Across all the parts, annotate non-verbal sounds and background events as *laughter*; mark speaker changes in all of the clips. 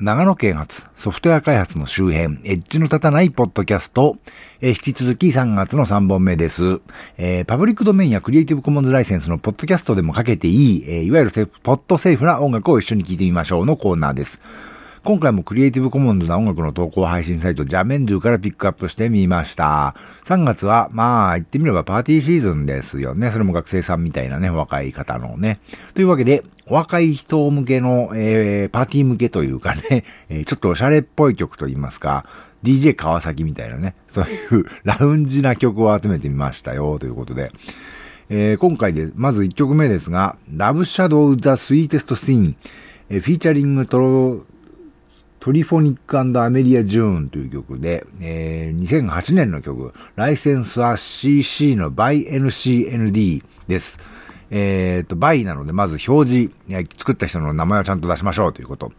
Speaker 1: 長野啓発ソフトウェア開発の周辺、エッジの立たないポッドキャスト、えー、引き続き3月の3本目です。えー、パブリックドメインやクリエイティブコモンズライセンスのポッドキャストでもかけていい、えー、いわゆるポッドセーフな音楽を一緒に聴いてみましょうのコーナーです。今回もクリエイティブコモンズな音楽の投稿配信サイトジャメンドゥからピックアップしてみました。3月は、まあ、言ってみればパーティーシーズンですよね。それも学生さんみたいなね、若い方のね。というわけで、若い人向けの、えー、パーティー向けというかね、*laughs* えー、ちょっとおしゃれっぽい曲と言いますか、DJ 川崎みたいなね、そういう *laughs* ラウンジな曲を集めてみましたよ、ということで。えー、今回で、まず1曲目ですが、Love Shadow the Sweetest Scene、えー、フィーチャリングトロ、トリフォニックアメリア・ジューンという曲で、えー、2008年の曲、ライセンスは CC の BY-NC-ND です。えっ、ー、と、by なので、まず表示、作った人の名前をちゃんと出しましょうということ。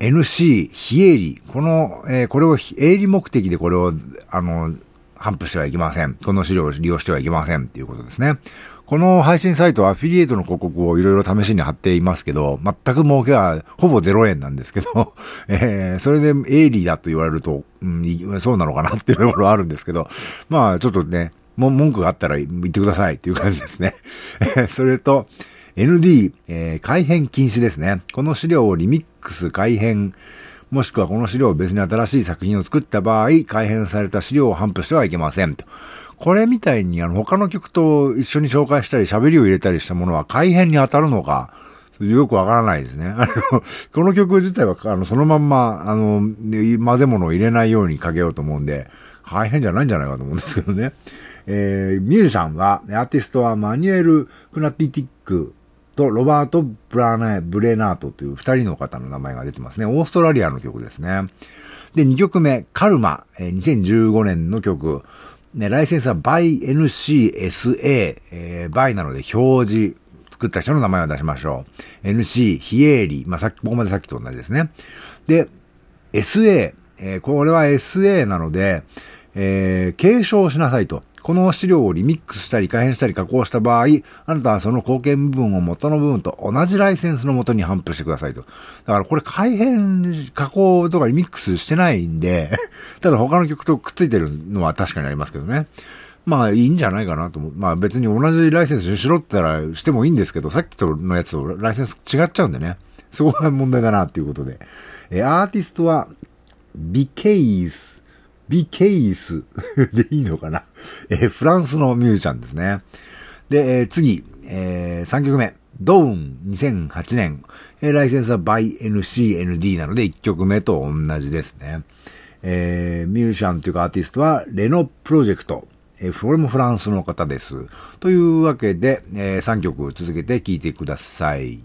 Speaker 1: NC、非営利。この、えー、これを営利目的でこれを、あの、頒布してはいけません。この資料を利用してはいけませんっていうことですね。この配信サイトはアフィリエイトの広告をいろいろ試しに貼っていますけど、全く儲けはほぼ0円なんですけど、*laughs* えー、それで営利だと言われると、うん、そうなのかなっていうところはあるんですけど、まあちょっとね、も文句があったら言ってくださいっていう感じですね。*laughs* それと、ND、えー、改変禁止ですね。この資料をリミックス改変、もしくはこの資料を別に新しい作品を作った場合、改変された資料を頒布してはいけませんと。これみたいにあの他の曲と一緒に紹介したり喋りを入れたりしたものは改変に当たるのか、よくわからないですね。*laughs* あの、この曲自体はあのそのまんま、あの、混ぜ物を入れないようにかけようと思うんで、改変じゃないんじゃないかと思うんですけどね。*laughs* えー、ミュージシャンは、アーティストはマニュエル・クナピティックとロバート・ブラナブレナートという二人の方の名前が出てますね。オーストラリアの曲ですね。で、2曲目、カルマ、えー、2015年の曲。ね、ライセンスは by NCSA、えー、by なので表示、作った人の名前を出しましょう。NC、非営利、まあ、さっき、ここまでさっきと同じですね。で、SA、えー、これは SA なので、えー、継承しなさいと。この資料をリミックスしたり改変したり加工した場合、あなたはその貢献部分を元の部分と同じライセンスの元に頒布してくださいと。だからこれ改変、加工とかリミックスしてないんで *laughs* ただ他の曲とくっついてるのは確かにありますけどね。まあいいんじゃないかなと思う。まあ別に同じライセンスしろって言ったらしてもいいんですけど、さっきとのやつとライセンス違っちゃうんでね。そこが問題だなっていうことで。えアーティストは、ビケイスビケイス *laughs* でいいのかな？*laughs* えー、フランスのミュージシャンですね。で、えー、次、えー、3曲目。ドーン2008年。えー、ライセンスは by NCND なので1曲目と同じですね。えー、ミュージシャンというかアーティストはレノプロジェクト。えー、これもフランスの方です。というわけで、えー、3曲続けて聴いてください。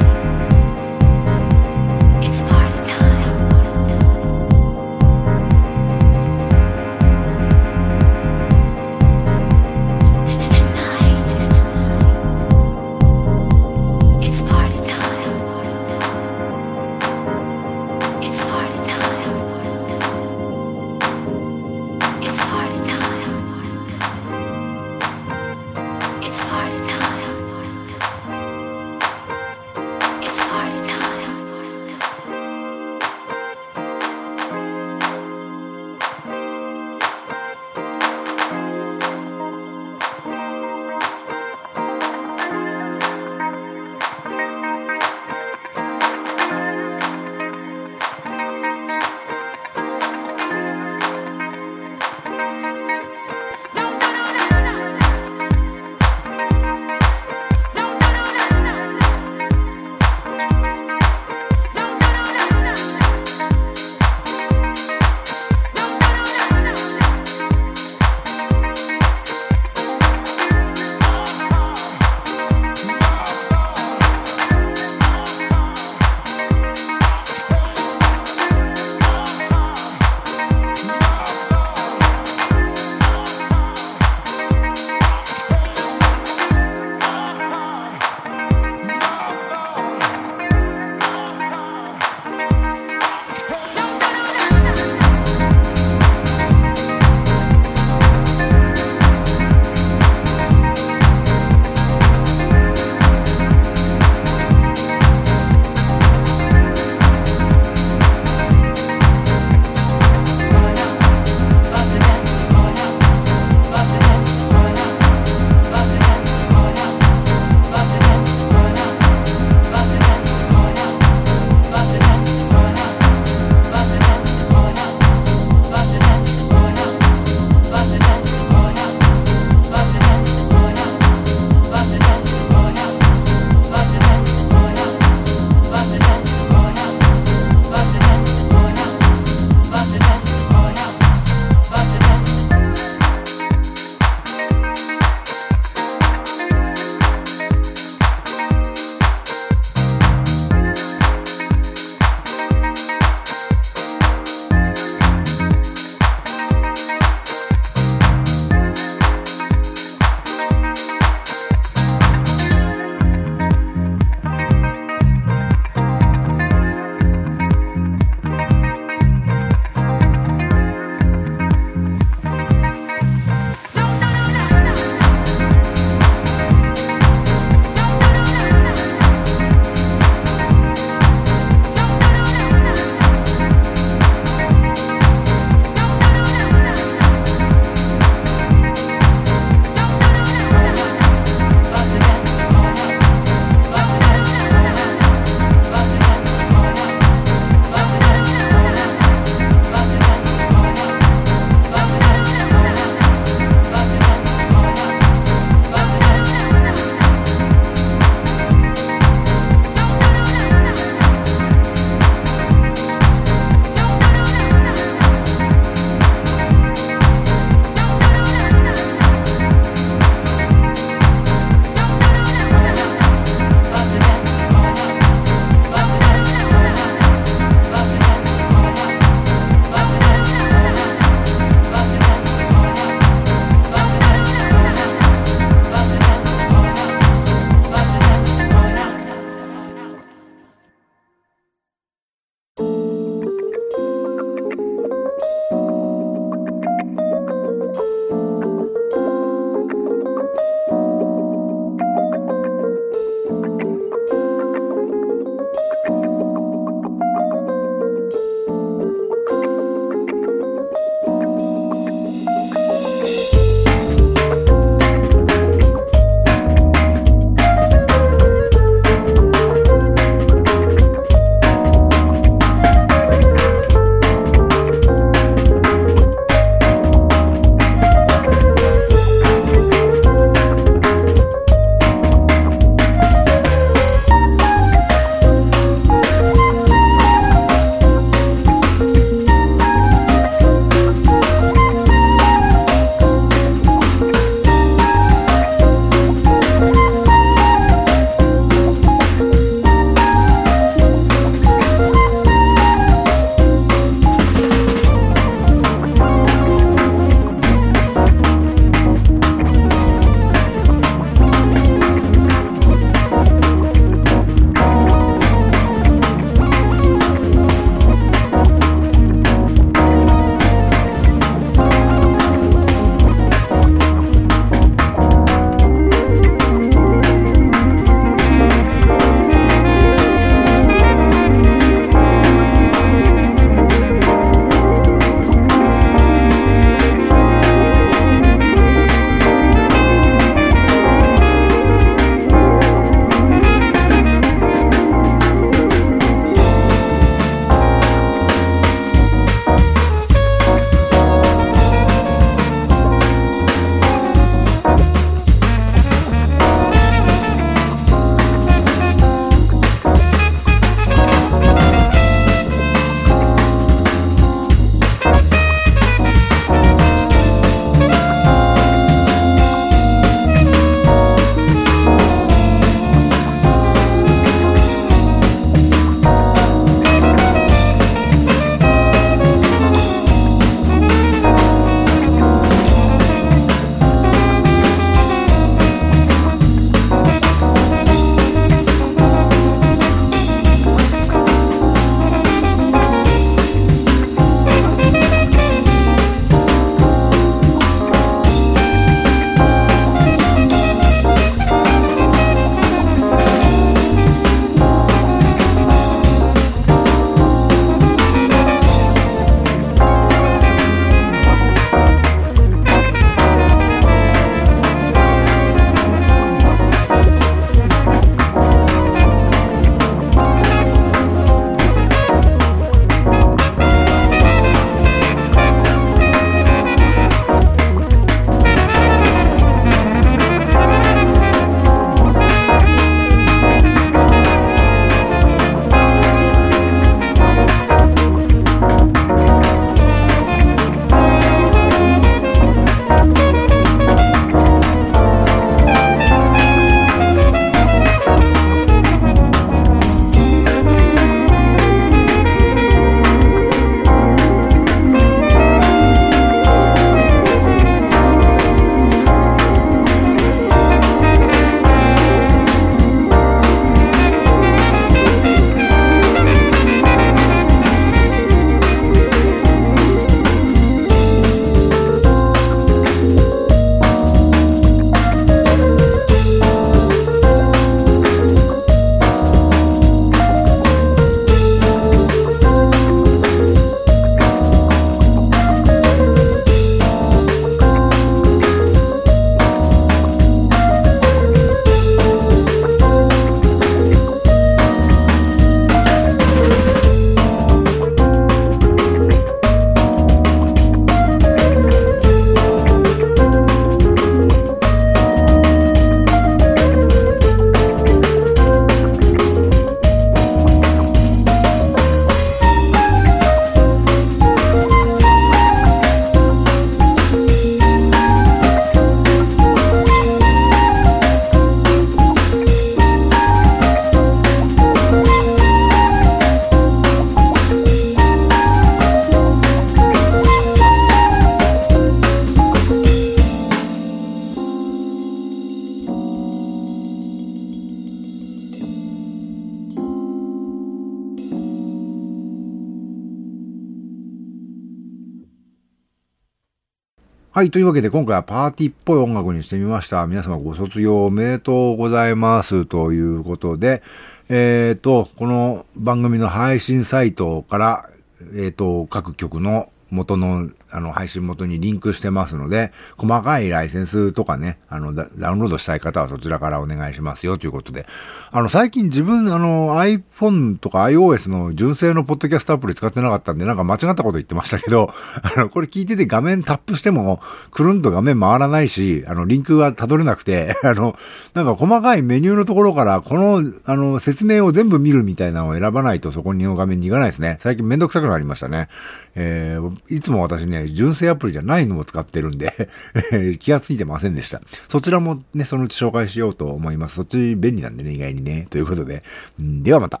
Speaker 1: はい。というわけで今回はパーティーっぽい音楽にしてみました。皆様ご卒業おめでとうございますということで、えっ、ー、と、この番組の配信サイトから、えっ、ー、と、各曲の元のあの、配信元にリンクしてますので、細かいライセンスとかね、あの、ダウンロードしたい方はそちらからお願いしますよということで、あの、最近自分、あの、iPhone とか iOS の純正のポッドキャストアプリ使ってなかったんで、なんか間違ったこと言ってましたけど、*laughs* あの、これ聞いてて画面タップしても、くるんと画面回らないし、あの、リンクが辿れなくて、*laughs* あの、なんか細かいメニューのところから、この、あの、説明を全部見るみたいなのを選ばないとそこにの画面に行かないですね。最近めんどくさくなりましたね。えー、いつも私ね、純正アプリじゃないのを使ってるんで *laughs* 気がついてませんでした。そちらもね、そのうち紹介しようと思います。そっち便利なんでね、意外にね。ということで、ではまた。